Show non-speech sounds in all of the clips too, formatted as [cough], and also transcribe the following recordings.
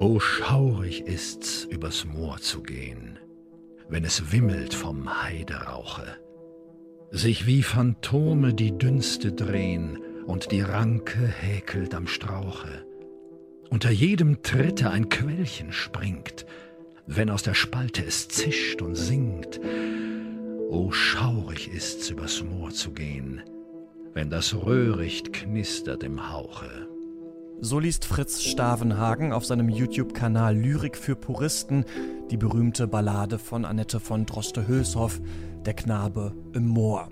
O schaurig ist's, übers Moor zu gehen, wenn es wimmelt vom Heiderauche, sich wie Phantome die Dünste drehen und die Ranke häkelt am Strauche. Unter jedem Tritte ein Quellchen springt, wenn aus der Spalte es zischt und singt. O schaurig ist's, übers Moor zu gehen, wenn das Röhricht knistert im Hauche. So liest Fritz Stavenhagen auf seinem YouTube-Kanal Lyrik für Puristen die berühmte Ballade von Annette von Droste-Hülshoff, Der Knabe im Moor.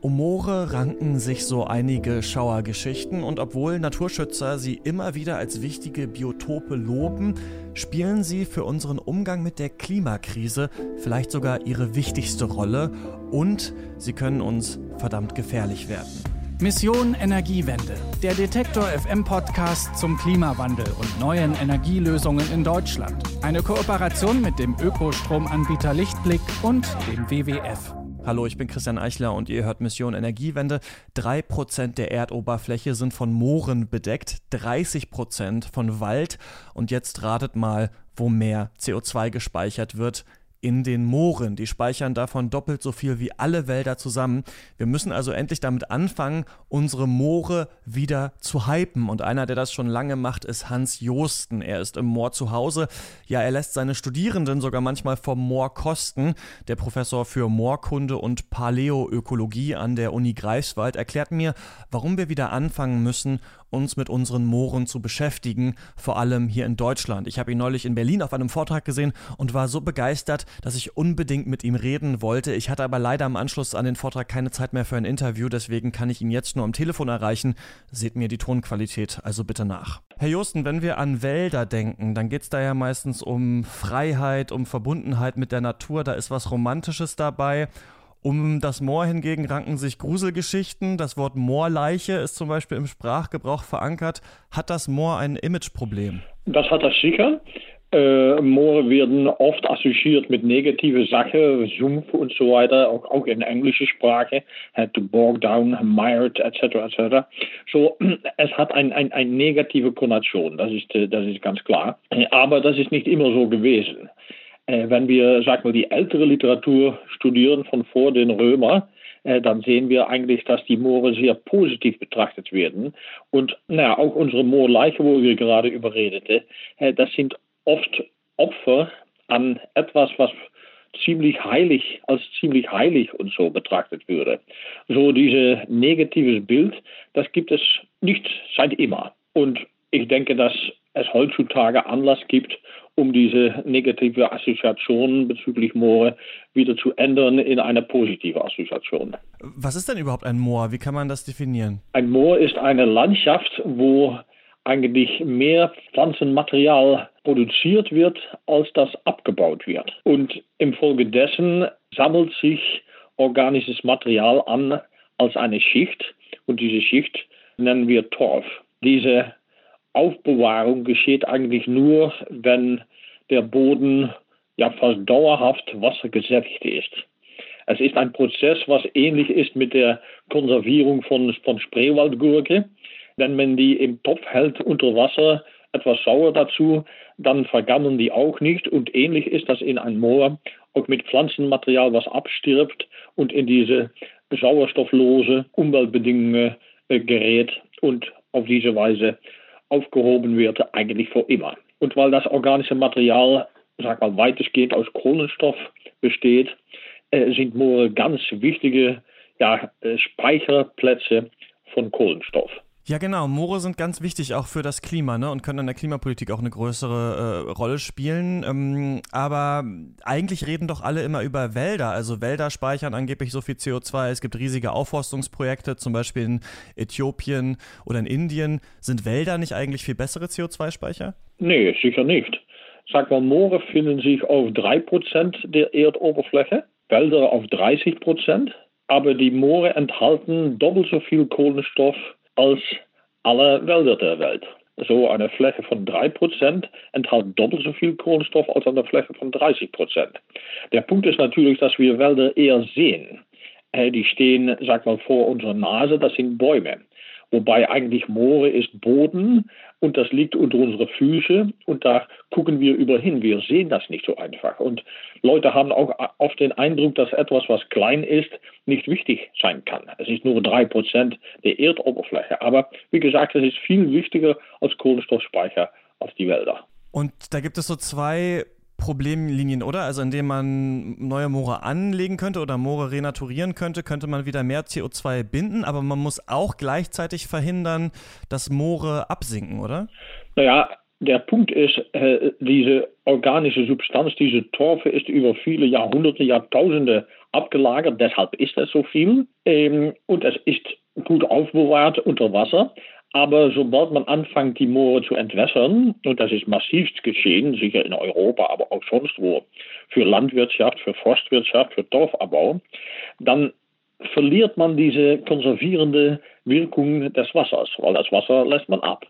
Um Moore ranken sich so einige Schauergeschichten und obwohl Naturschützer sie immer wieder als wichtige Biotope loben, spielen sie für unseren Umgang mit der Klimakrise vielleicht sogar ihre wichtigste Rolle und sie können uns verdammt gefährlich werden. Mission Energiewende, der Detektor FM Podcast zum Klimawandel und neuen Energielösungen in Deutschland. Eine Kooperation mit dem Ökostromanbieter Lichtblick und dem WWF. Hallo, ich bin Christian Eichler und ihr hört Mission Energiewende. Drei Prozent der Erdoberfläche sind von Mooren bedeckt, 30 Prozent von Wald. Und jetzt ratet mal, wo mehr CO2 gespeichert wird in den Mooren. Die speichern davon doppelt so viel wie alle Wälder zusammen. Wir müssen also endlich damit anfangen, unsere Moore wieder zu hypen. Und einer, der das schon lange macht, ist Hans Josten. Er ist im Moor zu Hause. Ja, er lässt seine Studierenden sogar manchmal vom Moor kosten. Der Professor für Moorkunde und Paläoökologie an der Uni Greifswald erklärt mir, warum wir wieder anfangen müssen, uns mit unseren Mooren zu beschäftigen, vor allem hier in Deutschland. Ich habe ihn neulich in Berlin auf einem Vortrag gesehen und war so begeistert, dass ich unbedingt mit ihm reden wollte. Ich hatte aber leider im Anschluss an den Vortrag keine Zeit mehr für ein Interview, deswegen kann ich ihn jetzt nur am Telefon erreichen. Seht mir die Tonqualität also bitte nach. Herr Josten, wenn wir an Wälder denken, dann geht es da ja meistens um Freiheit, um Verbundenheit mit der Natur, da ist was Romantisches dabei. Um das Moor hingegen ranken sich Gruselgeschichten. Das Wort Moorleiche ist zum Beispiel im Sprachgebrauch verankert. Hat das Moor ein Imageproblem? Das hat es sicher. Äh, Moore werden oft assoziiert mit negativen Sachen, Sumpf und so weiter, auch, auch in englischer Sprache, had to bog down, mired, etc., etc. So, [clears throat] es hat eine ein, ein negative Konnotation, das ist, das ist ganz klar. Aber das ist nicht immer so gewesen. Äh, wenn wir, sag mal, die ältere Literatur studieren von vor den Römer, äh, dann sehen wir eigentlich, dass die Moore sehr positiv betrachtet werden. Und naja, auch unsere Moorleiche, wo wir gerade überredeten, äh, das sind oft Opfer an etwas, was ziemlich heilig, als ziemlich heilig und so betrachtet würde. So dieses negatives Bild, das gibt es nicht seit immer. Und ich denke, dass es heutzutage Anlass gibt, um diese negative Assoziation bezüglich Moore wieder zu ändern in eine positive Assoziation. Was ist denn überhaupt ein Moor? Wie kann man das definieren? Ein Moor ist eine Landschaft, wo eigentlich mehr Pflanzenmaterial produziert wird, als das abgebaut wird. Und infolgedessen sammelt sich organisches Material an als eine Schicht und diese Schicht nennen wir Torf. Diese Aufbewahrung geschieht eigentlich nur, wenn der Boden ja fast dauerhaft wassergesättigt ist. Es ist ein Prozess, was ähnlich ist mit der Konservierung von, von Spreewaldgurke. Wenn man die im Topf hält unter Wasser, etwas sauer dazu, dann vergammeln die auch nicht. Und ähnlich ist das in einem Moor, auch mit Pflanzenmaterial, was abstirbt und in diese sauerstofflose Umweltbedingungen äh, gerät und auf diese Weise aufgehoben wird, eigentlich für immer. Und weil das organische Material, sag mal, weitestgehend aus Kohlenstoff besteht, äh, sind Moore ganz wichtige ja, äh, Speicherplätze von Kohlenstoff. Ja, genau. Moore sind ganz wichtig auch für das Klima ne? und können in der Klimapolitik auch eine größere äh, Rolle spielen. Ähm, aber eigentlich reden doch alle immer über Wälder. Also Wälder speichern angeblich so viel CO2. Es gibt riesige Aufforstungsprojekte, zum Beispiel in Äthiopien oder in Indien. Sind Wälder nicht eigentlich viel bessere CO2-Speicher? Nee, sicher nicht. Sag mal, Moore finden sich auf 3% der Erdoberfläche, Wälder auf 30%. Aber die Moore enthalten doppelt so viel Kohlenstoff als alle Wälder der Welt. So eine Fläche von 3% enthält doppelt so viel Kohlenstoff als eine Fläche von 30%. Der Punkt ist natürlich, dass wir Wälder eher sehen. Die stehen, sag mal, vor unserer Nase, das sind Bäume. Wobei eigentlich Moore ist Boden und das liegt unter unsere Füße und da gucken wir überhin. Wir sehen das nicht so einfach. Und Leute haben auch oft den Eindruck, dass etwas, was klein ist, nicht wichtig sein kann. Es ist nur drei Prozent der Erdoberfläche. Aber wie gesagt, es ist viel wichtiger als Kohlenstoffspeicher auf die Wälder. Und da gibt es so zwei Problemlinien, oder? Also indem man neue Moore anlegen könnte oder Moore renaturieren könnte, könnte man wieder mehr CO2 binden, aber man muss auch gleichzeitig verhindern, dass Moore absinken, oder? Naja, der Punkt ist, äh, diese organische Substanz, diese Torfe ist über viele Jahrhunderte, Jahrtausende abgelagert, deshalb ist es so viel. Ähm, und es ist gut aufbewahrt unter Wasser. Aber sobald man anfängt, die Moore zu entwässern, und das ist massivst geschehen, sicher in Europa, aber auch sonst wo, für Landwirtschaft, für Forstwirtschaft, für Dorfabbau, dann verliert man diese konservierende Wirkung des Wassers, weil das Wasser lässt man ab.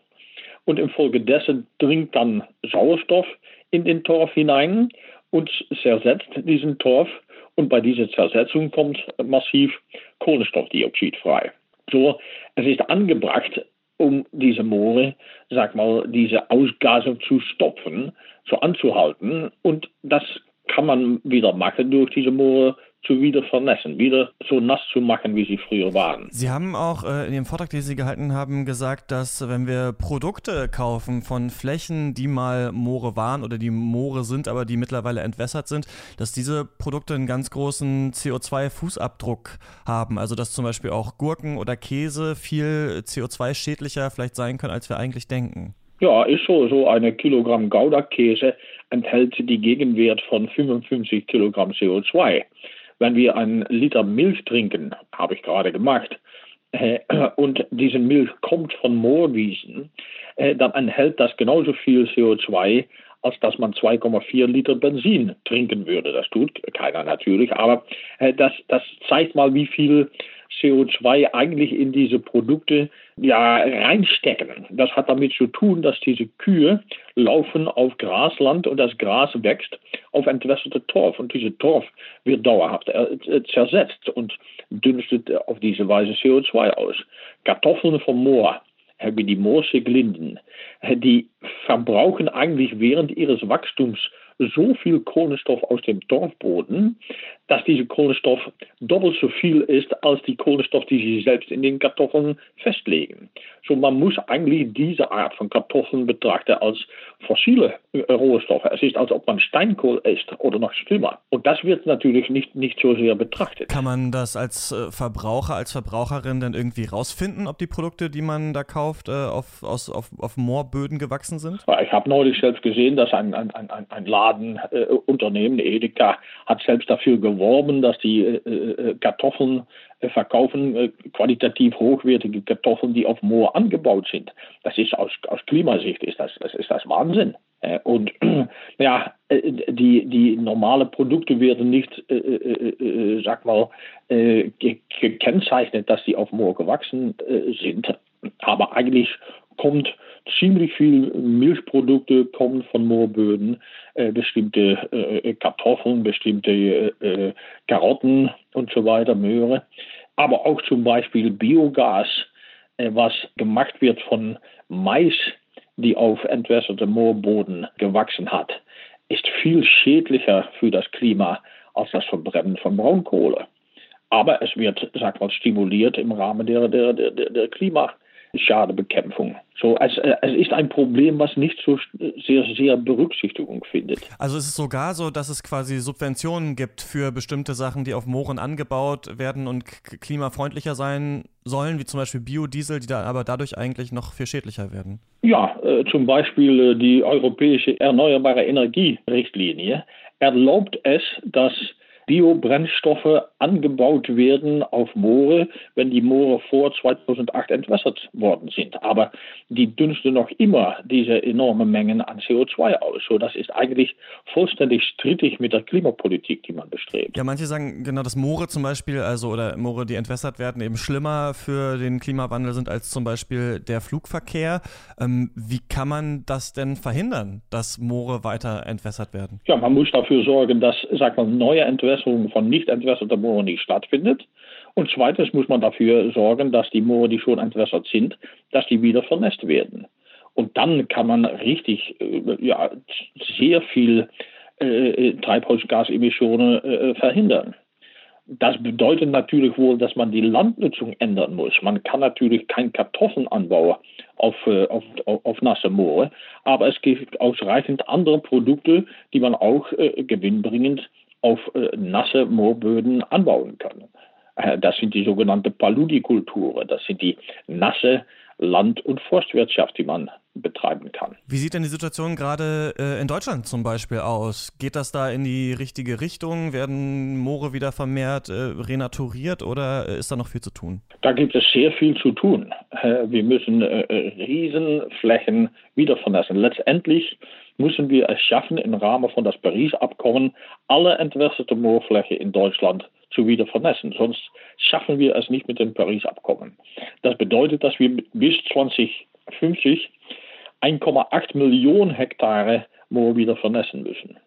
Und infolgedessen dringt dann Sauerstoff in den Torf hinein und zersetzt diesen Torf. Und bei dieser Zersetzung kommt massiv Kohlenstoffdioxid frei. So, es ist angebracht, um diese Moore, sag mal, diese Ausgasung zu stopfen, so anzuhalten. Und das kann man wieder machen durch diese Moore zu wieder vernässen, wieder so nass zu machen, wie sie früher waren. Sie haben auch äh, in dem Vortrag, den Sie gehalten haben, gesagt, dass wenn wir Produkte kaufen von Flächen, die mal Moore waren oder die Moore sind, aber die mittlerweile entwässert sind, dass diese Produkte einen ganz großen CO2-Fußabdruck haben. Also dass zum Beispiel auch Gurken oder Käse viel CO2-schädlicher vielleicht sein können, als wir eigentlich denken. Ja, ist so. So eine Kilogramm Gouda-Käse enthält die Gegenwert von 55 Kilogramm CO2 wenn wir einen Liter Milch trinken, habe ich gerade gemacht, äh, und diese Milch kommt von Moorwiesen, äh, dann enthält das genauso viel CO2, als dass man 2,4 Liter Benzin trinken würde. Das tut keiner natürlich, aber äh, das, das zeigt mal, wie viel CO2 eigentlich in diese Produkte ja reinstecken. Das hat damit zu tun, dass diese Kühe laufen auf Grasland und das Gras wächst auf entwässerte Torf und diese Torf wird dauerhaft äh, zersetzt und dünstet auf diese Weise CO2 aus. Kartoffeln vom Moor wie die Moorseglinden, die verbrauchen eigentlich während ihres Wachstums so viel Kohlenstoff aus dem Torfboden, dass dieser Kohlenstoff doppelt so viel ist als die Kohlenstoff, die sie selbst in den Kartoffeln festlegen. So man muss eigentlich diese Art von Kartoffeln betrachten als fossile Rohstoffe. Es ist, als ob man Steinkohl isst oder noch schlimmer. Und das wird natürlich nicht, nicht so sehr betrachtet. Kann man das als äh, Verbraucher, als Verbraucherin dann irgendwie rausfinden, ob die Produkte, die man da kauft, äh, auf, aus, auf, auf Moorböden gewachsen sind? Ich habe neulich selbst gesehen, dass ein, ein, ein, ein Ladenunternehmen, äh, Edeka, hat selbst dafür geworben, dass die äh, äh Kartoffeln äh, verkaufen, äh, qualitativ hochwertige Kartoffeln, die auf Moor angebaut sind. Das ist aus, aus Klimasicht ist das, das ist das Wahnsinn. Und [clears throat] ja, die, die normale Produkte werden nicht, äh, äh, sag mal, äh, gekennzeichnet, dass sie auf Moor gewachsen sind. Aber eigentlich kommt ziemlich viel Milchprodukte kommen von Moorböden, äh, bestimmte äh, Kartoffeln, bestimmte äh, Karotten und so weiter, Möhre. Aber auch zum Beispiel Biogas, äh, was gemacht wird von Mais, die auf entwässertem Moorboden gewachsen hat, ist viel schädlicher für das Klima als das Verbrennen von Braunkohle. Aber es wird, sag mal, stimuliert im Rahmen der, der, der, der Klima. Schadebekämpfung. So, es, äh, es ist ein Problem, was nicht so sehr, sehr Berücksichtigung findet. Also es ist sogar so, dass es quasi Subventionen gibt für bestimmte Sachen, die auf Mooren angebaut werden und klimafreundlicher sein sollen, wie zum Beispiel Biodiesel, die da aber dadurch eigentlich noch viel schädlicher werden. Ja, äh, zum Beispiel äh, die europäische Erneuerbare Energierichtlinie erlaubt es, dass Biobrennstoffe angebaut werden auf Moore, wenn die Moore vor 2008 entwässert worden sind. Aber die dünsten noch immer diese enormen Mengen an CO2 aus. So, das ist eigentlich vollständig strittig mit der Klimapolitik, die man bestrebt. Ja, manche sagen genau, dass Moore zum Beispiel, also oder Moore, die entwässert werden, eben schlimmer für den Klimawandel sind als zum Beispiel der Flugverkehr. Ähm, wie kann man das denn verhindern, dass Moore weiter entwässert werden? Ja, man muss dafür sorgen, dass, sag mal, neue Entwässerung Entwässerung von nicht entwässerter Moore nicht stattfindet. Und zweitens muss man dafür sorgen, dass die Moore, die schon entwässert sind, dass die wieder vernässt werden. Und dann kann man richtig äh, ja, sehr viel äh, Treibhausgasemissionen äh, verhindern. Das bedeutet natürlich wohl, dass man die Landnutzung ändern muss. Man kann natürlich kein Kartoffelanbau auf, äh, auf, auf, auf nasse Moore, aber es gibt ausreichend andere Produkte, die man auch äh, gewinnbringend auf äh, nasse Moorböden anbauen kann. Äh, das sind die sogenannten Paludikulturen. Das sind die nasse Land- und Forstwirtschaft, die man betreiben kann. Wie sieht denn die Situation gerade äh, in Deutschland zum Beispiel aus? Geht das da in die richtige Richtung? Werden Moore wieder vermehrt äh, renaturiert oder äh, ist da noch viel zu tun? Da gibt es sehr viel zu tun. Äh, wir müssen äh, Riesenflächen wieder vernässen. Letztendlich müssen wir es schaffen, im Rahmen von das Paris-Abkommen alle entwässerte Moorflächen in Deutschland zu wieder vernässen. Sonst schaffen wir es nicht mit dem Paris-Abkommen. Das bedeutet, dass wir bis 2050 1,8 Millionen Hektare Moor wieder vernässen müssen.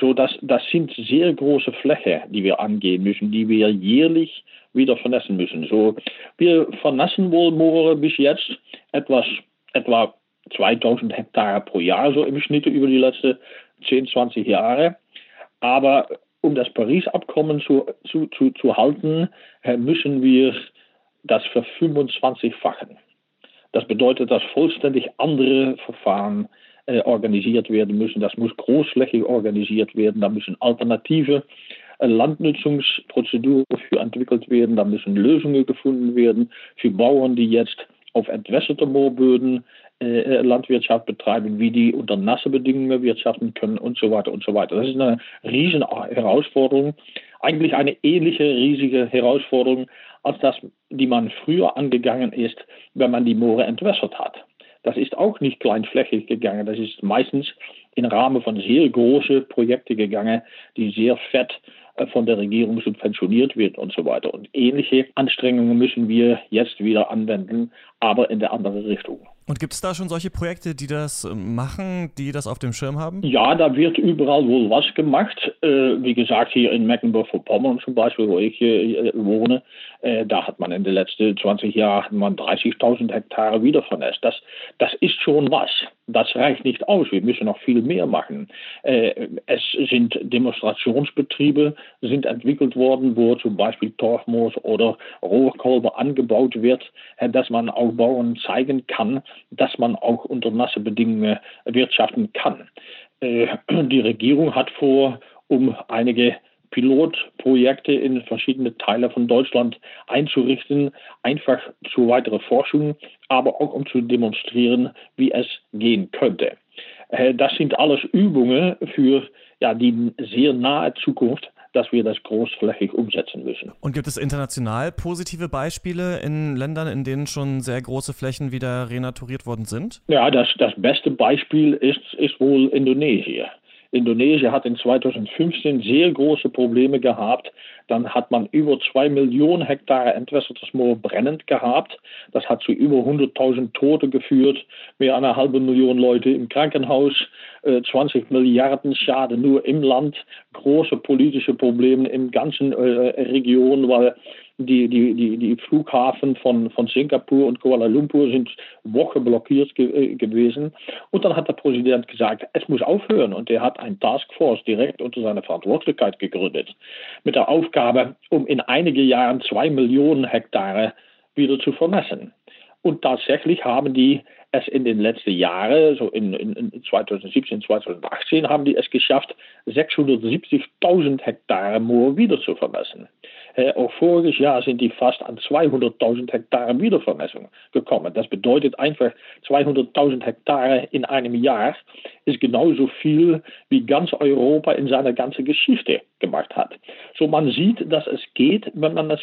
So das, das sind sehr große Flächen, die wir angehen müssen, die wir jährlich wieder vernässen müssen. So, wir vernässen wohl Moore bis jetzt etwas, etwa 2000 Hektare pro Jahr, so im Schnitt über die letzten 10, 20 Jahre. Aber um das Paris-Abkommen zu, zu, zu, zu halten, äh, müssen wir das für 25-fachen. Das bedeutet, dass vollständig andere Verfahren äh, organisiert werden müssen. Das muss großflächig organisiert werden. Da müssen alternative äh, Landnutzungsprozeduren für entwickelt werden. Da müssen Lösungen gefunden werden für Bauern, die jetzt auf entwässerte Moorböden Landwirtschaft betreiben, wie die unter nasse Bedingungen wirtschaften können und so weiter und so weiter. Das ist eine riesen Herausforderung, eigentlich eine ähnliche riesige Herausforderung als das, die man früher angegangen ist, wenn man die Moore entwässert hat. Das ist auch nicht kleinflächig gegangen. Das ist meistens im Rahmen von sehr großen Projekten gegangen, die sehr fett äh, von der Regierung subventioniert wird und so weiter. Und ähnliche Anstrengungen müssen wir jetzt wieder anwenden, aber in der andere Richtung. Und gibt es da schon solche Projekte, die das machen, die das auf dem Schirm haben? Ja, da wird überall wohl was gemacht. Äh, wie gesagt, hier in Mecklenburg-Vorpommern zum Beispiel, wo ich äh, wohne, äh, da hat man in den letzten 20 Jahren 30.000 Hektare wieder vernässt. Das, das ist schon was. Das reicht nicht aus. Wir müssen noch viel mehr machen. Äh, es sind Demonstrationsbetriebe sind entwickelt worden, wo zum Beispiel Torfmoos oder Rohrkolbe angebaut wird, äh, dass man auch Bauern zeigen kann, dass man auch unter nasse Bedingungen wirtschaften kann. Äh, die Regierung hat vor, um einige Pilotprojekte in verschiedene Teile von Deutschland einzurichten, einfach zur weiteren Forschung, aber auch um zu demonstrieren, wie es gehen könnte. Äh, das sind alles Übungen für ja, die sehr nahe Zukunft dass wir das großflächig umsetzen müssen. Und gibt es international positive Beispiele in Ländern, in denen schon sehr große Flächen wieder renaturiert worden sind? Ja, das, das beste Beispiel ist, ist wohl Indonesien. Indonesien hat in 2015 sehr große Probleme gehabt. Dann hat man über zwei Millionen Hektar entwässertes Moor brennend gehabt. Das hat zu über 100.000 Tote geführt, mehr einer halben Million Leute im Krankenhaus, 20 äh, Milliarden Schaden nur im Land, große politische Probleme im ganzen äh, Region, weil die, die, die, die Flughafen von, von Singapur und Kuala Lumpur sind Wochen blockiert ge äh, gewesen. Und dann hat der Präsident gesagt, es muss aufhören. Und er hat ein Taskforce direkt unter seiner Verantwortlichkeit gegründet. Mit der Aufgabe, um in einigen Jahren zwei Millionen Hektare wieder zu vermessen. Und tatsächlich haben die es in den letzten Jahren, so in, in 2017, 2018, haben die es geschafft, 670.000 Hektare Moor wieder zu vermessen. Äh, auch voriges Jahr sind die fast an 200.000 Hektare Wiedervermessung gekommen. Das bedeutet einfach 200.000 Hektare in einem Jahr ist genauso viel, wie ganz Europa in seiner ganzen Geschichte gemacht hat. So man sieht, dass es geht, wenn man es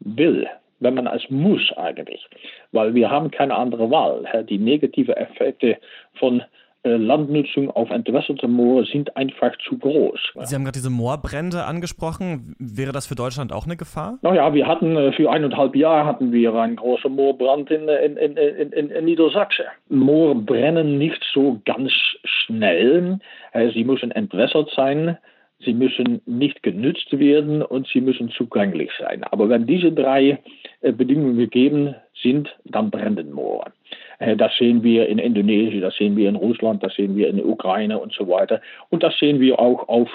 will wenn man es muss eigentlich, weil wir haben keine andere Wahl. Die negativen Effekte von Landnutzung auf entwässerte Moore sind einfach zu groß. Sie haben gerade diese Moorbrände angesprochen. Wäre das für Deutschland auch eine Gefahr? Naja, wir hatten äh, für eineinhalb Jahre hatten wir einen großen Moorbrand in, in, in, in, in Niedersachsen. Moor brennen nicht so ganz schnell. Äh, sie müssen entwässert sein. Sie müssen nicht genützt werden und sie müssen zugänglich sein. Aber wenn diese drei äh, Bedingungen gegeben sind, dann brennen Moore. Äh, das sehen wir in Indonesien, das sehen wir in Russland, das sehen wir in der Ukraine und so weiter. Und das sehen wir auch auf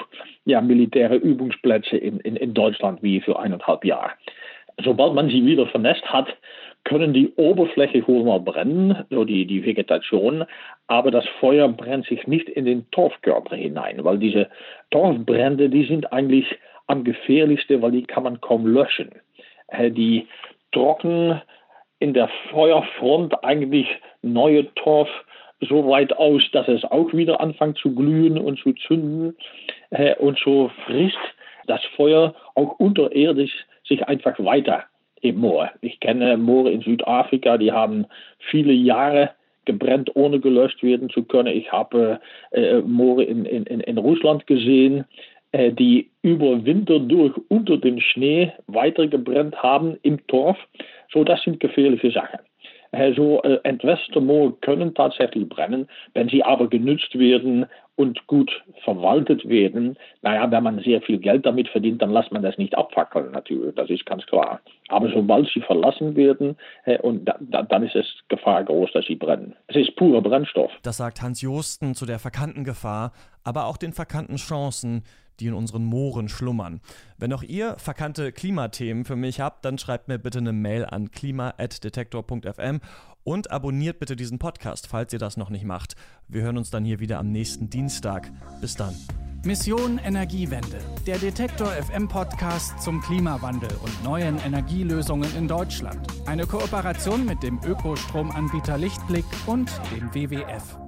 ja, militäre Übungsplätze in, in, in Deutschland wie für eineinhalb Jahre. Sobald man sie wieder vernässt hat, können die Oberfläche wohl mal brennen, so die, die Vegetation, aber das Feuer brennt sich nicht in den Torfkörper hinein, weil diese Torfbrände, die sind eigentlich am gefährlichsten, weil die kann man kaum löschen. Äh, die trocken in der Feuerfront eigentlich neue Torf so weit aus, dass es auch wieder anfängt zu glühen und zu zünden. Äh, und so frisst das Feuer auch unterirdisch sich einfach weiter im Moor. Ich kenne Moore in Südafrika, die haben viele Jahre gebrennt, ohne gelöscht werden zu können. Ich habe äh, Moore in, in, in Russland gesehen, äh, die über Winter durch unter dem Schnee weiter gebrennt haben im Torf. So, das sind gefährliche Sachen. So äh, entwässerte Moore können tatsächlich brennen, wenn sie aber genützt werden und gut verwaltet werden. Naja, wenn man sehr viel Geld damit verdient, dann lässt man das nicht abfackeln, natürlich, das ist ganz klar. Aber sobald sie verlassen werden, und da, da, dann ist es Gefahr groß, dass sie brennen. Es ist purer Brennstoff. Das sagt Hans Josten zu der verkannten Gefahr, aber auch den verkannten Chancen, die in unseren Mooren schlummern. Wenn auch ihr verkannte Klimathemen für mich habt, dann schreibt mir bitte eine Mail an klima.detektor.fm und abonniert bitte diesen Podcast, falls ihr das noch nicht macht. Wir hören uns dann hier wieder am nächsten Dienstag. Bis dann. Mission Energiewende. Der Detektor FM Podcast zum Klimawandel und neuen Energielösungen in Deutschland. Eine Kooperation mit dem Ökostromanbieter Lichtblick und dem WWF.